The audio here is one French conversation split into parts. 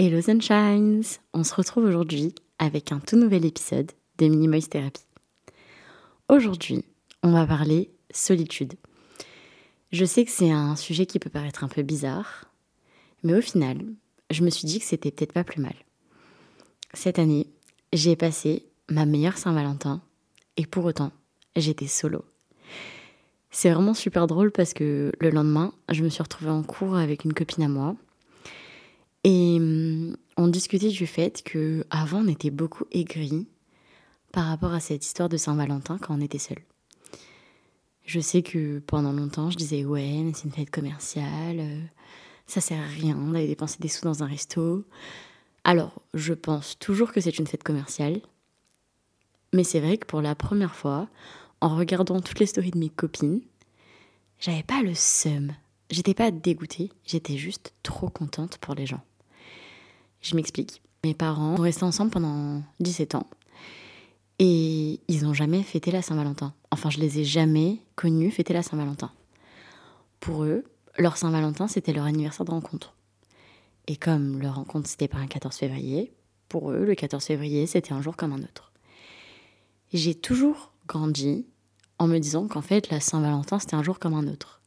Hello Sunshines On se retrouve aujourd'hui avec un tout nouvel épisode de Minimoise Therapy. Aujourd'hui, on va parler solitude. Je sais que c'est un sujet qui peut paraître un peu bizarre, mais au final, je me suis dit que c'était peut-être pas plus mal. Cette année, j'ai passé ma meilleure Saint-Valentin et pour autant, j'étais solo. C'est vraiment super drôle parce que le lendemain, je me suis retrouvée en cours avec une copine à moi. Et hum, on discutait du fait que avant on était beaucoup aigris par rapport à cette histoire de Saint-Valentin quand on était seul. Je sais que pendant longtemps, je disais ouais, mais c'est une fête commerciale, euh, ça sert à rien d'aller dépenser des sous dans un resto. Alors, je pense toujours que c'est une fête commerciale, mais c'est vrai que pour la première fois, en regardant toutes les stories de mes copines, j'avais pas le seum. J'étais pas dégoûtée, j'étais juste trop contente pour les gens. Je m'explique. Mes parents sont restés ensemble pendant 17 ans et ils n'ont jamais fêté la Saint-Valentin. Enfin, je les ai jamais connus fêter la Saint-Valentin. Pour eux, leur Saint-Valentin, c'était leur anniversaire de rencontre. Et comme leur rencontre, c'était pas un 14 février, pour eux, le 14 février, c'était un jour comme un autre. J'ai toujours grandi en me disant qu'en fait, la Saint-Valentin, c'était un jour comme un autre.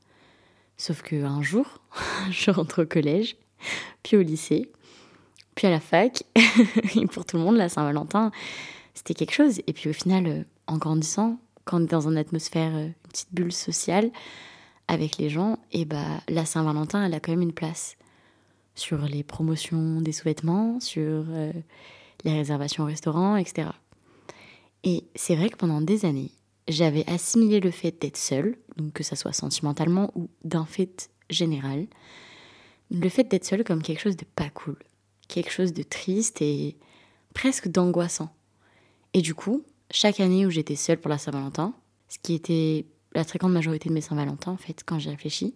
Sauf qu'un jour, je rentre au collège, puis au lycée, puis à la fac, pour tout le monde, la Saint-Valentin, c'était quelque chose. Et puis au final, euh, en grandissant, quand on est dans une atmosphère, euh, une petite bulle sociale avec les gens, et bah la Saint-Valentin, elle a quand même une place sur les promotions des sous-vêtements, sur euh, les réservations au restaurant, etc. Et c'est vrai que pendant des années, j'avais assimilé le fait d'être seule, que ça soit sentimentalement ou d'un fait général, le fait d'être seule comme quelque chose de pas cool, quelque chose de triste et presque d'angoissant. Et du coup, chaque année où j'étais seule pour la Saint-Valentin, ce qui était la très grande majorité de mes Saint-Valentin en fait, quand j'y réfléchis,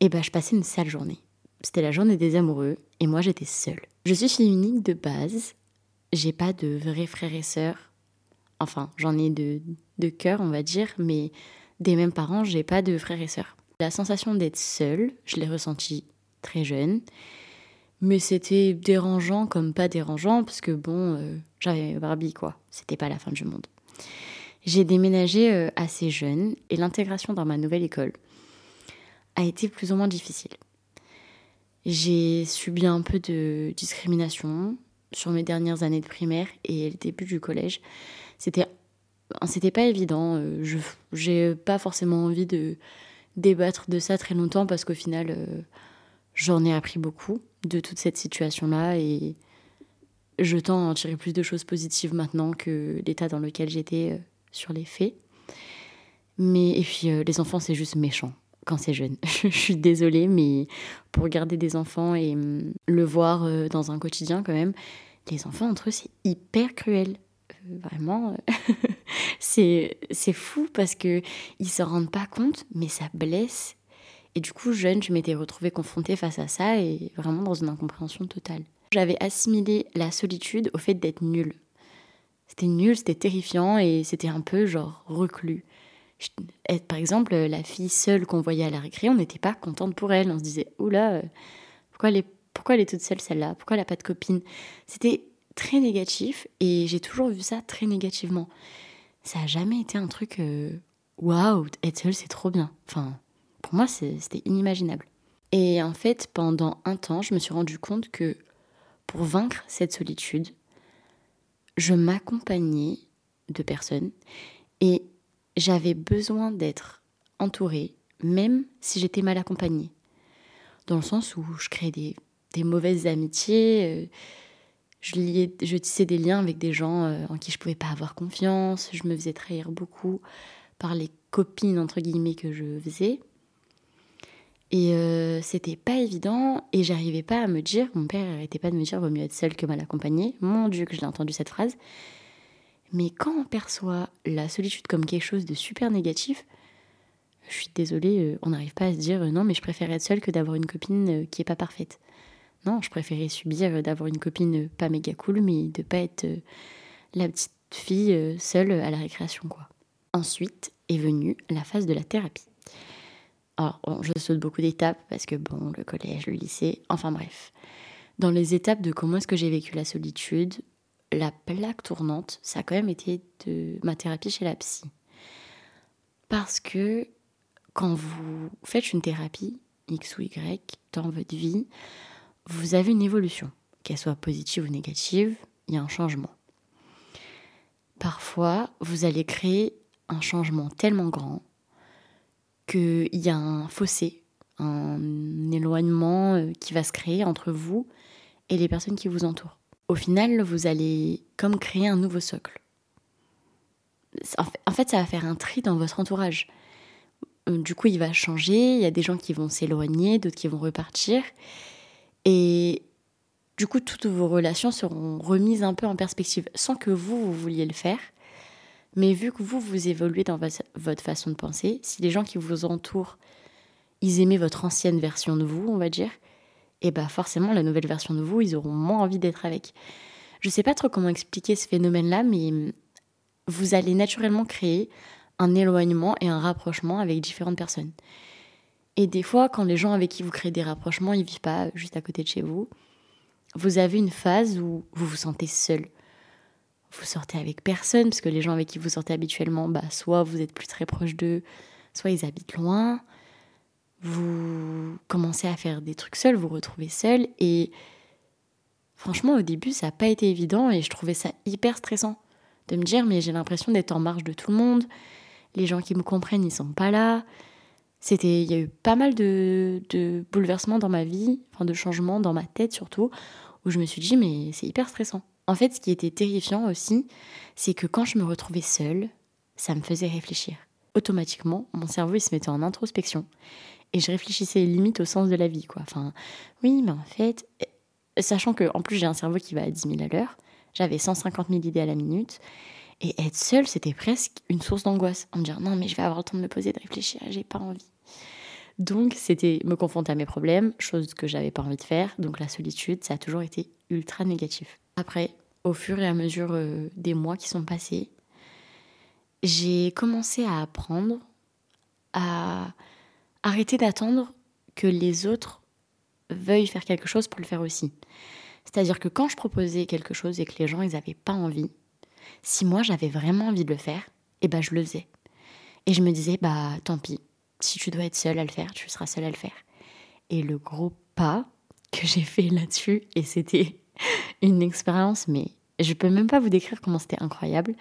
eh ben je passais une sale journée. C'était la journée des amoureux et moi j'étais seule. Je suis fille unique de base, j'ai pas de vrais frères et sœurs. Enfin, j'en ai de, de cœur, on va dire, mais des mêmes parents, j'ai pas de frères et sœurs. La sensation d'être seule, je l'ai ressentie très jeune. Mais c'était dérangeant comme pas dérangeant, parce que bon, euh, j'avais Barbie, quoi. C'était pas la fin du monde. J'ai déménagé euh, assez jeune et l'intégration dans ma nouvelle école a été plus ou moins difficile. J'ai subi un peu de discrimination sur mes dernières années de primaire et le début du collège. C'était c'était pas évident. Euh, je j'ai pas forcément envie de débattre de ça très longtemps parce qu'au final j'en ai appris beaucoup de toute cette situation-là et je tends à en tirer plus de choses positives maintenant que l'état dans lequel j'étais euh, sur les faits. Mais et puis euh, les enfants c'est juste méchant quand c'est jeune. je suis désolée mais pour regarder des enfants et hum, le voir euh, dans un quotidien quand même, les enfants entre eux c'est hyper cruel. vraiment c'est c'est fou parce que ils se rendent pas compte mais ça blesse et du coup, jeune, je m'étais retrouvée confrontée face à ça et vraiment dans une incompréhension totale. J'avais assimilé la solitude au fait d'être nulle. C'était nul, c'était terrifiant et c'était un peu genre reclus. par exemple, la fille seule qu'on voyait à la récré, on n'était pas contente pour elle. On se disait, oula, euh, pourquoi elle est, pourquoi toute seule celle-là? Pourquoi elle n'a pas de copine? C'était très négatif et j'ai toujours vu ça très négativement. Ça n'a jamais été un truc, euh, waouh, être seule c'est trop bien. Enfin, pour moi, c'était inimaginable. Et en fait, pendant un temps, je me suis rendu compte que pour vaincre cette solitude, je m'accompagnais de personnes et j'avais besoin d'être entourée, même si j'étais mal accompagnée. Dans le sens où je créais des, mauvaises amitiés, euh, je, liais, je tissais des liens avec des gens euh, en qui je pouvais pas avoir confiance, je me faisais trahir beaucoup par les copines entre guillemets que je faisais. Et euh, c'était pas évident et j'arrivais pas à me dire, mon père n'arrêtait pas de me dire vaut mieux être seul que mal accompagné. Mon Dieu que j'ai entendu cette phrase. Mais quand on perçoit la solitude comme quelque chose de super négatif, je suis désolée, euh, on n'arrive pas à se dire non mais je préfère être seule que d'avoir une copine euh, qui est pas parfaite. Non, je préférais subir d'avoir une copine pas méga cool mais de pas être la petite fille seule à la récréation quoi. Ensuite est venue la phase de la thérapie. Alors, je saute beaucoup d'étapes parce que, bon, le collège, le lycée, enfin bref. Dans les étapes de comment est-ce que j'ai vécu la solitude, la plaque tournante, ça a quand même été de ma thérapie chez la psy. Parce que quand vous faites une thérapie, X ou Y, dans votre vie, vous avez une évolution, qu'elle soit positive ou négative, il y a un changement. Parfois, vous allez créer un changement tellement grand qu'il y a un fossé, un éloignement euh, qui va se créer entre vous et les personnes qui vous entourent. Au final, vous allez comme créer un nouveau socle. En fait, ça va faire un tri dans votre entourage. Euh, du coup, il va changer, il y a des gens qui vont s'éloigner, d'autres qui vont repartir. Et du coup, toutes vos relations seront remises un peu en perspective, sans que vous, vous vouliez le faire. Mais vu que vous, vous évoluez dans votre façon de penser, si les gens qui vous entourent, ils aimaient votre ancienne version de vous, on va dire, et bah forcément, la nouvelle version de vous, ils auront moins envie d'être avec. Je sais pas trop comment expliquer ce phénomène-là, mais vous allez naturellement créer un éloignement et un rapprochement avec différentes personnes. Et des fois, quand les gens avec qui vous créez des rapprochements, ils vivent pas juste à côté de chez vous, vous avez une phase où vous vous sentez seul. Vous sortez avec personne, parce que les gens avec qui vous sortez habituellement, bah, soit vous êtes plus très proche d'eux, soit ils habitent loin. Vous commencez à faire des trucs seuls, vous retrouvez seul. Et franchement, au début, ça n'a pas été évident et je trouvais ça hyper stressant de me dire, mais j'ai l'impression d'être en marge de tout le monde. Les gens qui me comprennent, ils sont pas là. C'était, il y a eu pas mal de, de bouleversements dans ma vie, enfin de changements dans ma tête surtout, où je me suis dit, mais c'est hyper stressant. En fait, ce qui était terrifiant aussi, c'est que quand je me retrouvais seule, ça me faisait réfléchir. Automatiquement, mon cerveau il se mettait en introspection et je réfléchissais limite au sens de la vie, quoi. Enfin, oui, mais en fait, sachant que en plus j'ai un cerveau qui va à 10 000 à l'heure, j'avais 150 000 idées à la minute. Et être seule, c'était presque une source d'angoisse. En me dire, non, mais je vais avoir le temps de me poser, de réfléchir, j'ai pas envie. Donc, c'était me confronter à mes problèmes, chose que j'avais pas envie de faire. Donc, la solitude, ça a toujours été ultra négatif. Après, au fur et à mesure euh, des mois qui sont passés, j'ai commencé à apprendre à arrêter d'attendre que les autres veuillent faire quelque chose pour le faire aussi. C'est-à-dire que quand je proposais quelque chose et que les gens ils n'avaient pas envie, si moi j'avais vraiment envie de le faire, eh ben je le faisais. Et je me disais, bah tant pis, si tu dois être seule à le faire, tu seras seule à le faire. Et le gros pas que j'ai fait là-dessus, et c'était une expérience, mais je peux même pas vous décrire comment c'était incroyable.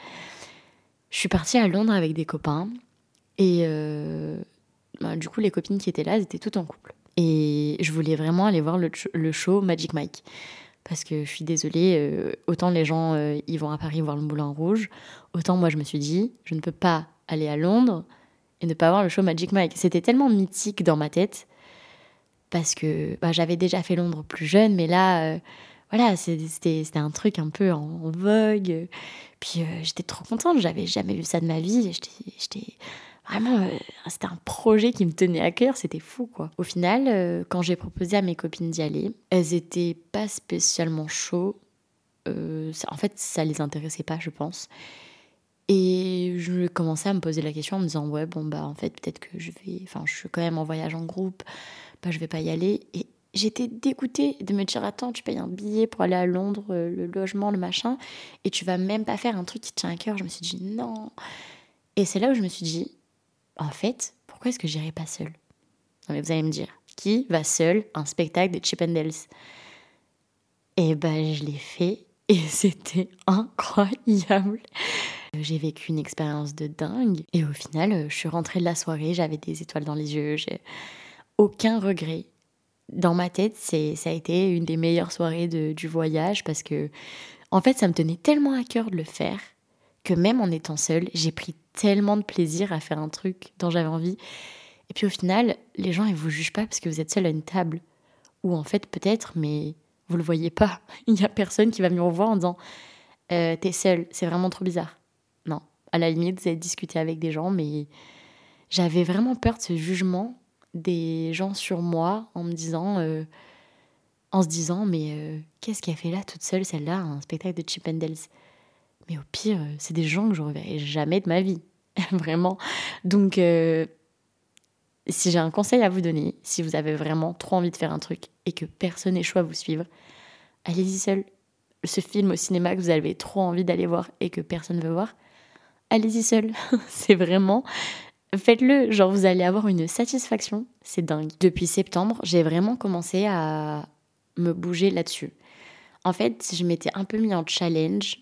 Je suis partie à Londres avec des copains, et euh, bah, du coup les copines qui étaient là, elles étaient toutes en couple. Et je voulais vraiment aller voir le show Magic Mike parce que je suis désolée, euh, autant les gens euh, ils vont à Paris voir le Moulin Rouge, autant moi je me suis dit, je ne peux pas aller à Londres et ne pas voir le show Magic Mike. C'était tellement mythique dans ma tête parce que bah, j'avais déjà fait Londres plus jeune, mais là, euh, voilà, c'était un truc un peu en, vogue. Puis j'étais trop contente, j'avais jamais vu ça de ma vie. J'étais vraiment, euh, c'était un projet qui me tenait à cœur, c'était fou quoi. Au final, euh, quand j'ai proposé à mes copines d'y aller, elles étaient pas spécialement chaudes. Euh, en fait, ça les intéressait pas, je pense. Et je commençais à me poser la question en me disant ouais bon bah en fait peut-être que je vais, enfin je suis quand même en voyage en groupe, bah je vais pas y aller. J'étais dégoûtée de me dire attends tu payes un billet pour aller à Londres, le logement, le machin, et tu vas même pas faire un truc qui tient à cœur. Je me suis dit non. Et c'est là où je me suis dit en fait, pourquoi est-ce que j'irai pas seule? Mais Vous allez me dire, qui va seul à un spectacle de Chippendales Et eh ben, je l'ai fait et c'était incroyable. J'ai vécu une expérience de dingue et au final, je suis rentrée de la soirée, j'avais des étoiles dans les yeux, j'ai aucun regret. Dans ma tête, c'est ça a été une des meilleures soirées du voyage parce que en fait, ça me tenait tellement à cœur de le faire que même en étant seule, j'ai pris tellement de plaisir à faire un truc dont j'avais envie. Et puis au final, les gens, ils vous jugent pas parce que vous êtes seul à une table. Ou en fait, peut-être, mais vous le voyez pas. Il y a personne qui va venir vous voir en disant euh, T'es seul, c'est vraiment trop bizarre. Non. À la limite, vous allez discuter avec des gens, mais j'avais vraiment peur de ce jugement des gens sur moi en me disant. Euh, en se disant, mais euh, qu'est-ce qu'elle fait là toute seule, celle-là, un spectacle de Chip and mais au pire, euh, c'est des gens que je reverrai jamais de ma vie. vraiment. Donc, si j'ai un conseil à vous donner, si vous avez vraiment trop envie de faire un truc et que personne n'est chaud à vous suivre, allez-y seul. Ce film au cinéma que vous avez trop envie d'aller voir et que personne ne veut voir, allez-y seul. c'est vraiment. Faites-le, genre vous allez avoir une satisfaction, c'est dingue. Depuis septembre, j'ai vraiment commencé à me bouger là-dessus. En fait, je m'étais un peu mis en challenge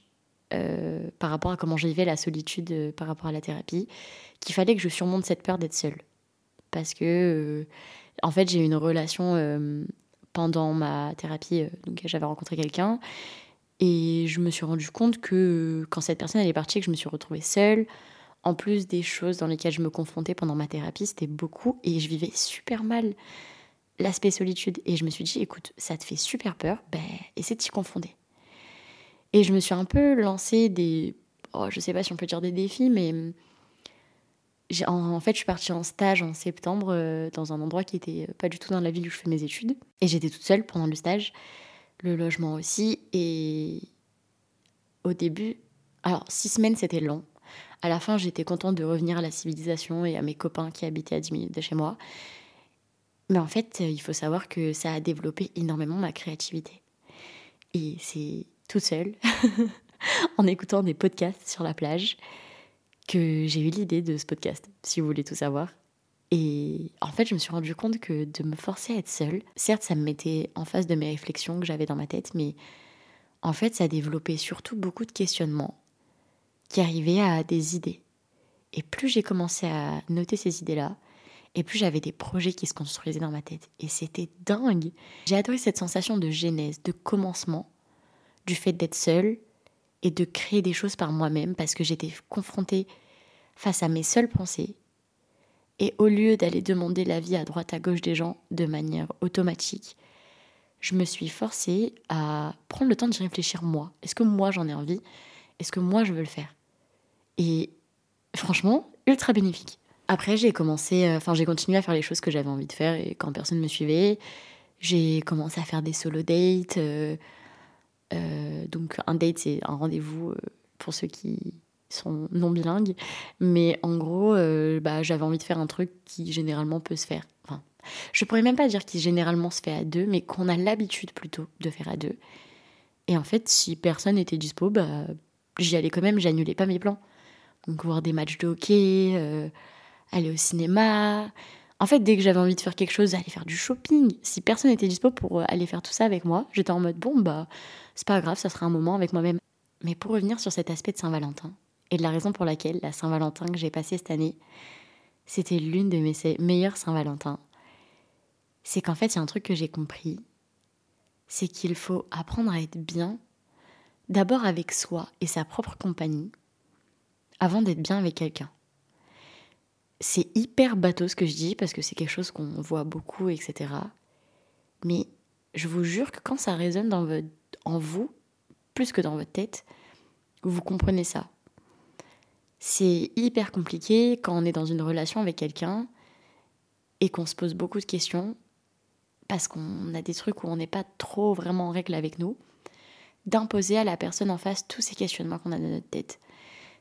euh, par rapport à comment je vivais la solitude euh, par rapport à la thérapie, qu'il fallait que je surmonte cette peur d'être seule. Parce que, euh, en fait, j'ai eu une relation pendant ma thérapie, donc j'avais rencontré quelqu'un, et je me suis rendu compte que quand cette personne elle est partie, que je me suis retrouvée seule, en plus des choses dans lesquelles je me confrontais pendant ma thérapie, c'était beaucoup, et je vivais super mal l'aspect solitude. Et je me suis dit, écoute, ça te fait super peur, ben, essaie de t'y confonder. Et je me suis un peu lancé des. Oh, je sais pas si on peut dire des défis, mais. En, en, fait, je suis partie en stage en septembre euh, dans un endroit qui était pas du tout dans la ville où je fais mes études. Et j'étais toute seule pendant le stage, le logement aussi. Et au début, alors six semaines c'était long. À la fin, j'étais contente de revenir à la civilisation et à mes copains qui habitaient à 10 minutes de chez moi. Mais en fait, il faut savoir que ça a développé énormément ma créativité. Et c'est toute seule, en écoutant des podcasts sur la plage, que j'ai eu l'idée de ce podcast, si vous voulez tout savoir. Et en fait, je me suis rendu compte que de me forcer à être seule, certes, ça me mettait en face de mes réflexions que j'avais dans ma tête, mais en fait, ça développait surtout beaucoup de questionnements qui arrivaient à des idées. Et plus j'ai commencé à noter ces idées-là, et plus j'avais des projets qui se construisaient dans ma tête. Et c'était dingue. J'ai adoré cette sensation de genèse, de commencement, du fait d'être seule et de créer des choses par moi-même parce que j'étais confrontée face à mes seules pensées. Et au lieu d'aller demander l'avis à droite à gauche des gens de manière automatique, je me suis forcée à prendre le temps d'y réfléchir moi. Est-ce que moi j'en ai envie? Est-ce que moi je veux le faire? Et franchement, ultra bénéfique. Après, j'ai commencé, euh, enfin, j'ai continué à faire les choses que j'avais envie de faire et quand personne ne me suivait, j'ai commencé à faire des solo dates, euh, euh, donc un date, c'est un rendez-vous pour ceux qui sont non bilingues. Mais en gros, bah, j'avais envie de faire un truc qui généralement peut se faire. Enfin, je pourrais même pas dire qui généralement se fait à deux, mais qu'on a l'habitude plutôt de faire à deux. Et en fait, si personne n'était dispo, bah, j'y allais quand même, j'annulais pas mes plans. Donc voir des matchs de hockey, aller au cinéma, en fait, dès que j'avais envie de faire quelque chose, aller faire du shopping, si personne n'était dispo pour euh, aller faire tout ça avec moi, j'étais en mode bon, bah, c'est pas grave, ça sera un moment avec moi-même. Mais pour revenir sur cet aspect de Saint-Valentin, et de la raison pour laquelle la Saint-Valentin que j'ai passée cette année, c'était l'une de mes meilleures Saint-Valentin, c'est qu'en fait, il y a un truc que j'ai compris, c'est qu'il faut apprendre à être bien, d'abord avec soi et sa propre compagnie, avant d'être bien avec quelqu'un c'est hyper bateau ce que je dis parce que c'est quelque chose qu'on voit beaucoup, etc. Mais je vous jure que quand ça résonne dans en vous, plus que dans votre tête, vous comprenez ça. C'est hyper compliqué quand on est dans une relation avec quelqu'un et qu'on se pose beaucoup de questions parce qu'on a des trucs où on n'est pas trop vraiment en règle avec nous, d'imposer à la personne en face tous ces questionnements qu'on a dans notre tête.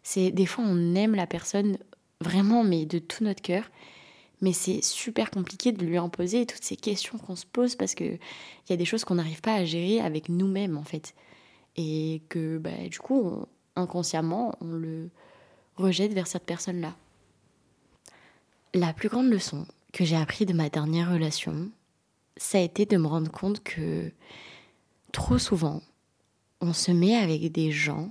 C'est des fois on aime la personne vraiment, mais de tout notre cœur. Mais c'est super compliqué de lui imposer toutes ces questions qu'on se pose parce qu'il y a des choses qu'on n'arrive pas à gérer avec nous-mêmes, en fait. Et que, bah, du coup, inconsciemment, on le rejette vers cette personne-là. La plus grande leçon que j'ai appris de ma dernière relation, ça a été de me rendre compte que trop souvent, on se met avec des gens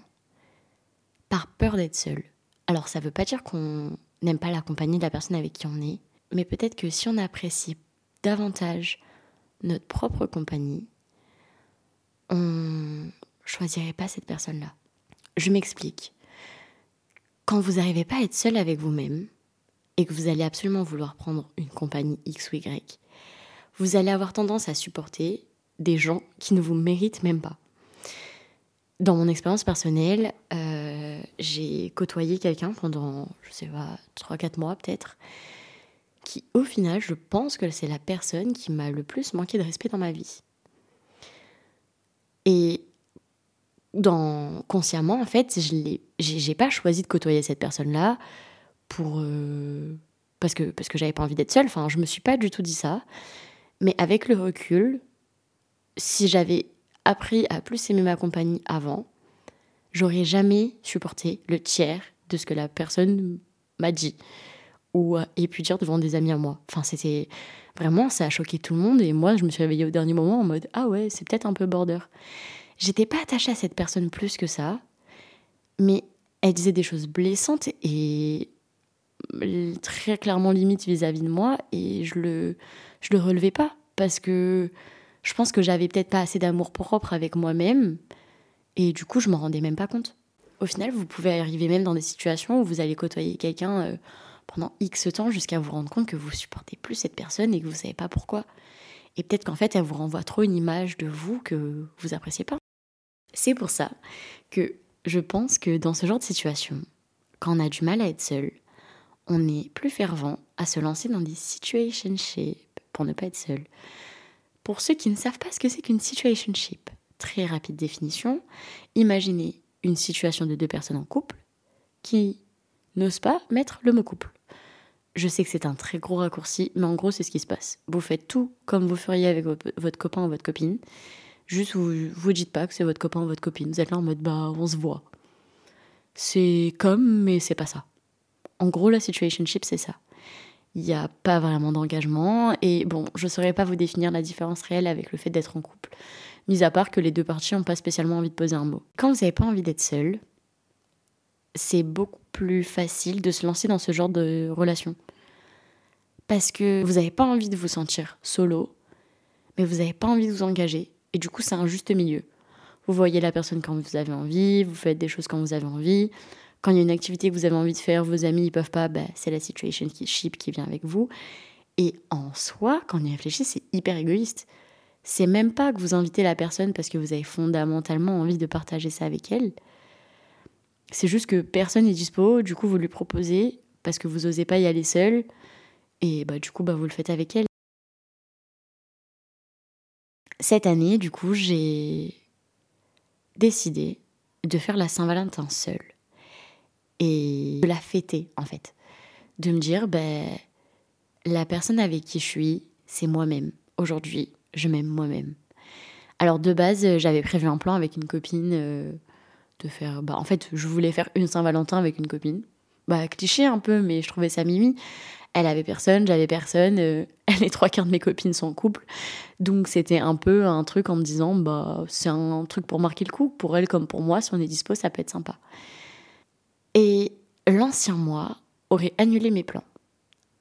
par peur d'être seul. Alors ça ne veut pas dire qu'on n'aime pas la compagnie de la personne avec qui on est, mais peut-être que si on apprécie davantage notre propre compagnie, on choisirait pas cette personne-là. Je m'explique. Quand vous n'arrivez pas à être seul avec vous-même et que vous allez absolument vouloir prendre une compagnie X ou Y, vous allez avoir tendance à supporter des gens qui ne vous méritent même pas. Dans mon expérience personnelle, euh, j'ai côtoyé quelqu'un pendant, je sais pas, 3-4 mois peut-être, qui au final, je pense que c'est la personne qui m'a le plus manqué de respect dans ma vie. Et consciemment, en fait, je j'ai pas choisi de côtoyer cette personne-là pour euh, parce que parce que j'avais pas envie d'être seule. Enfin, je me suis pas du tout dit ça. Mais avec le recul, si j'avais appris à plus aimer ma compagnie avant, j'aurais jamais supporté le tiers de ce que la personne m'a dit ou ait pu dire devant des amis à moi. Enfin, c'était vraiment, ça a choqué tout le monde et moi, je me suis réveillée au dernier moment en mode ah ouais, c'est peut-être un peu border. J'étais pas attachée à cette personne plus que ça, mais elle disait des choses blessantes et très clairement limite vis-à-vis de moi et je le je le relevais pas parce que je pense que j'avais peut-être pas assez d'amour propre avec moi-même et du coup je m'en rendais même pas compte. Au final, vous pouvez arriver même dans des situations où vous allez côtoyer quelqu'un euh, pendant X temps jusqu'à vous rendre compte que vous supportez plus cette personne et que vous savez pas pourquoi. Et peut-être qu'en fait, elle vous renvoie trop une image de vous que vous appréciez pas. C'est pour ça que je pense que dans ce genre de situation, quand on a du mal à être seul, on est plus fervent à se lancer dans des situationships pour ne pas être seul. Pour ceux qui ne savent pas ce que c'est qu'une situationship, très rapide définition, imaginez une situation de deux personnes en couple qui n'osent pas mettre le mot couple. Je sais que c'est un très gros raccourci, mais en gros, c'est ce qui se passe. Vous faites tout comme vous feriez avec votre copain ou votre copine. Juste, vous vous dites pas que c'est votre copain ou votre copine. Vous êtes là en mode, bah, on se voit. C'est comme, mais c'est pas ça. En gros, la situationship, c'est ça. Il n'y a pas vraiment d'engagement. Et bon, je ne saurais pas vous définir la différence réelle avec le fait d'être en couple. Mis à part que les deux parties n'ont pas spécialement envie de poser un mot. Quand vous n'avez pas envie d'être seul, c'est beaucoup plus facile de se lancer dans ce genre de relation. Parce que vous n'avez pas envie de vous sentir solo, mais vous n'avez pas envie de vous engager. Et du coup, c'est un juste milieu. Vous voyez la personne quand vous avez envie, vous faites des choses quand vous avez envie. Quand il y a une activité que vous avez envie de faire, vos amis ne peuvent pas, bah, c'est la situation qui ship qui vient avec vous. Et en soi, quand on y réfléchit, c'est hyper égoïste. C'est même pas que vous invitez la personne parce que vous avez fondamentalement envie de partager ça avec elle. C'est juste que personne n'est dispo, du coup vous lui proposez parce que vous n'osez pas y aller seul, et bah du coup bah vous le faites avec elle. Cette année, du coup, j'ai décidé de faire la Saint-Valentin seule et de la fêter en fait, de me dire ben la personne avec qui je suis, c'est moi-même. Aujourd'hui, je m'aime moi-même. Alors de base, j'avais prévu un plan avec une copine. Euh, de faire. Bah, en fait, je voulais faire une Saint-Valentin avec une copine. Bah, cliché un peu, mais je trouvais ça mimi. Elle avait personne, j'avais personne. Euh, les trois quarts de mes copines sont en couple. Donc, c'était un peu un truc en me disant, bah, c'est un truc pour marquer le coup. Pour elle comme pour moi, si on est dispo, ça peut être sympa. Et l'ancien moi aurait annulé mes plans.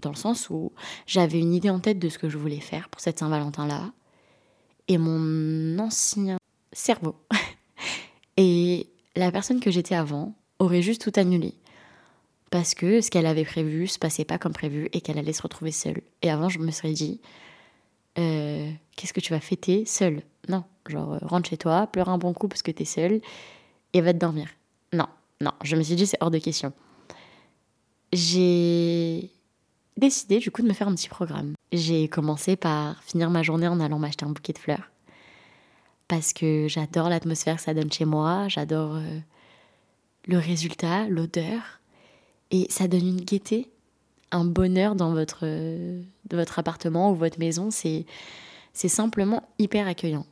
Dans le sens où j'avais une idée en tête de ce que je voulais faire pour cette Saint-Valentin-là. Et mon ancien cerveau et la personne que j'étais avant aurait juste tout annulé. Parce que ce qu'elle avait prévu se passait pas comme prévu et qu'elle allait se retrouver seule. Et avant, je me serais dit, euh, qu'est-ce que tu vas fêter seule? Non, genre euh, rentre chez toi, pleure un bon coup parce que t'es seule et va te dormir. Non, je me suis dit, c'est hors de question. J'ai décidé du coup de me faire un petit programme. J'ai commencé par finir ma journée en allant m'acheter un bouquet de fleurs parce que j'adore l'atmosphère que ça donne chez moi, j'adore euh, le résultat, l'odeur, et ça donne une gaieté, un bonheur dans votre, euh, votre appartement ou votre maison, c'est, c'est simplement hyper accueillant.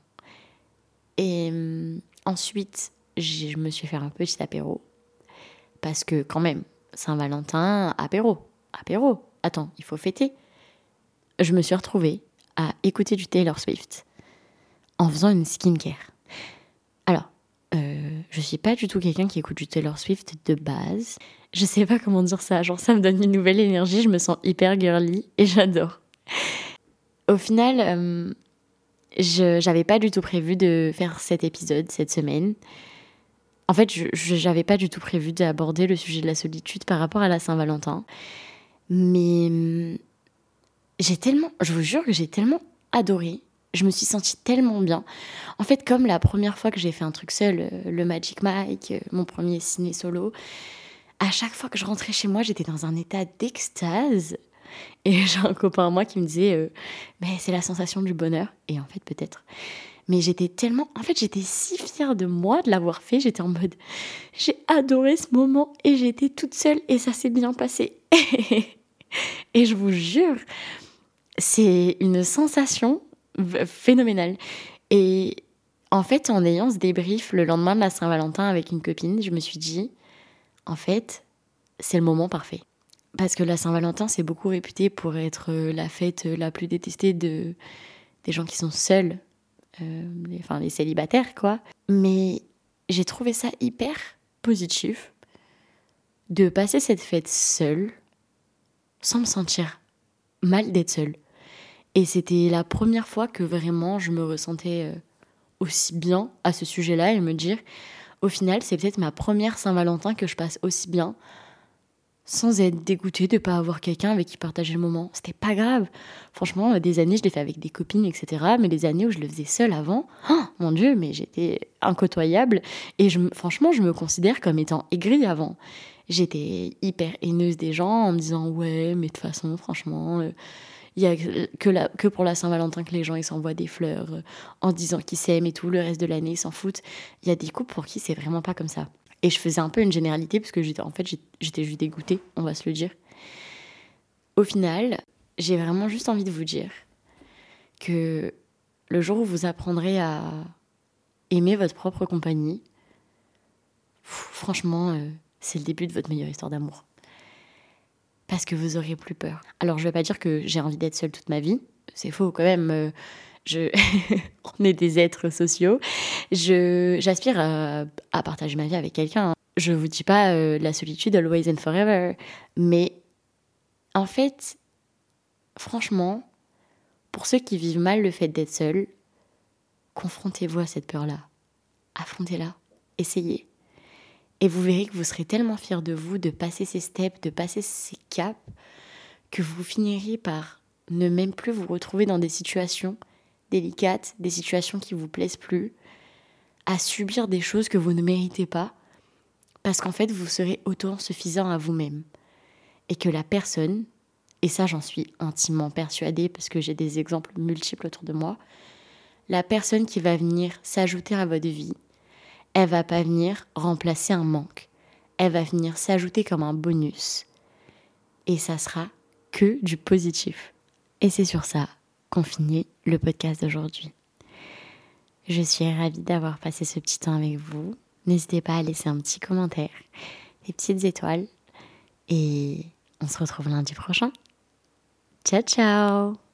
Et euh, ensuite, je me suis fait un petit apéro, parce que quand même, Saint-Valentin, apéro, apéro, attends, il faut fêter. Je me suis retrouvée à écouter du Taylor Swift en faisant une skincare. Alors, euh, je suis pas du tout quelqu'un qui écoute du Taylor Swift de base. Je sais pas comment dire ça, genre ça me donne une nouvelle énergie, je me sens hyper girly et j'adore. Au final, euh, je j'avais pas du tout prévu de faire cet épisode cette semaine. En fait, je n'avais pas du tout prévu d'aborder le sujet de la solitude par rapport à la Saint-Valentin. Mais hum, j'ai tellement, je vous jure que j'ai tellement adoré je me suis sentie tellement bien. En fait, comme la première fois que j'ai fait un truc seul, euh, le Magic Mike, euh, mon premier ciné solo, à chaque fois que je rentrais chez moi, j'étais dans un état d'extase. Et j'ai un copain à moi qui me disait, euh, mais c'est la sensation du bonheur. Et en fait, peut-être. Mais j'étais tellement. En fait, j'étais si fière de moi de l'avoir fait. J'étais en mode. J'ai adoré ce moment et j'étais toute seule et ça s'est bien passé. et je vous jure, c'est une sensation phénoménal. Et En fait, en ayant ce débrief le lendemain de la Saint-Valentin avec une copine, je me suis dit, en fait, c'est le moment parfait. Parce que la Saint-Valentin, c'est beaucoup réputé pour être la fête la plus détestée de, des gens qui sont seuls, euh, les, enfin les célibataires, quoi. Mais j'ai trouvé ça hyper positif de passer cette fête seule, sans me sentir mal d'être seule. Et c'était la première fois que vraiment je me ressentais euh, aussi bien à ce sujet-là et me dire, au final, c'est peut-être ma première Saint-Valentin que je passe aussi bien sans être dégoûtée de pas avoir quelqu'un avec qui partager le moment. C'était pas grave. Franchement, des années, je l'ai fait avec des copines, etc. Mais les années où je le faisais seule avant, oh, mon Dieu, mais j'étais incotoyable. Et franchement, je me considère comme étant aigrie avant. J'étais hyper haineuse des gens en me disant, ouais, mais de toute façon, franchement, euh, il y a que, que pour la Saint-Valentin que les gens ils s'envoient des fleurs euh, en disant qu'ils s'aiment et tout, le reste de l'année ils s'en foutent. Il y a des couples pour qui c'est vraiment pas comme ça. Et je faisais un peu une généralité parce que j'étais en fait j'étais juste dégoûtée, on va se le dire. Au final, j'ai vraiment juste envie de vous dire que le jour où vous apprendrez à aimer votre propre compagnie, franchement, euh, c'est le début de votre meilleure histoire d'amour. Parce que vous aurez plus peur. Alors je vais pas dire que j'ai envie d'être seule toute ma vie, c'est faux quand même. Euh, je... on est des êtres sociaux. J'aspire à, partager ma vie avec quelqu'un. Je vous dis pas euh, la solitude always and forever, mais en fait, franchement, pour ceux qui vivent mal le fait d'être seul, confrontez-vous à cette peur-là. Affrontez-la. Essayez. Et vous verrez que vous serez tellement fiers de vous, de passer ces steps, de passer ces caps, que vous finirez par ne même plus vous retrouver dans des situations délicates, des situations qui vous plaisent plus, à subir des choses que vous ne méritez pas, parce qu'en fait, vous serez auto-suffisant à vous-même. Et que la personne, et ça j'en suis intimement persuadée parce que j'ai des exemples multiples autour de moi, la personne qui va venir s'ajouter à votre vie, elle va pas venir remplacer un manque. Elle va venir s'ajouter comme un bonus. Et ça sera que du positif. Et c'est sur ça qu'on finit le podcast d'aujourd'hui. Je suis ravie d'avoir passé ce petit temps avec vous. N'hésitez pas à laisser un petit commentaire, des petites étoiles. Et on se retrouve lundi prochain. Ciao ciao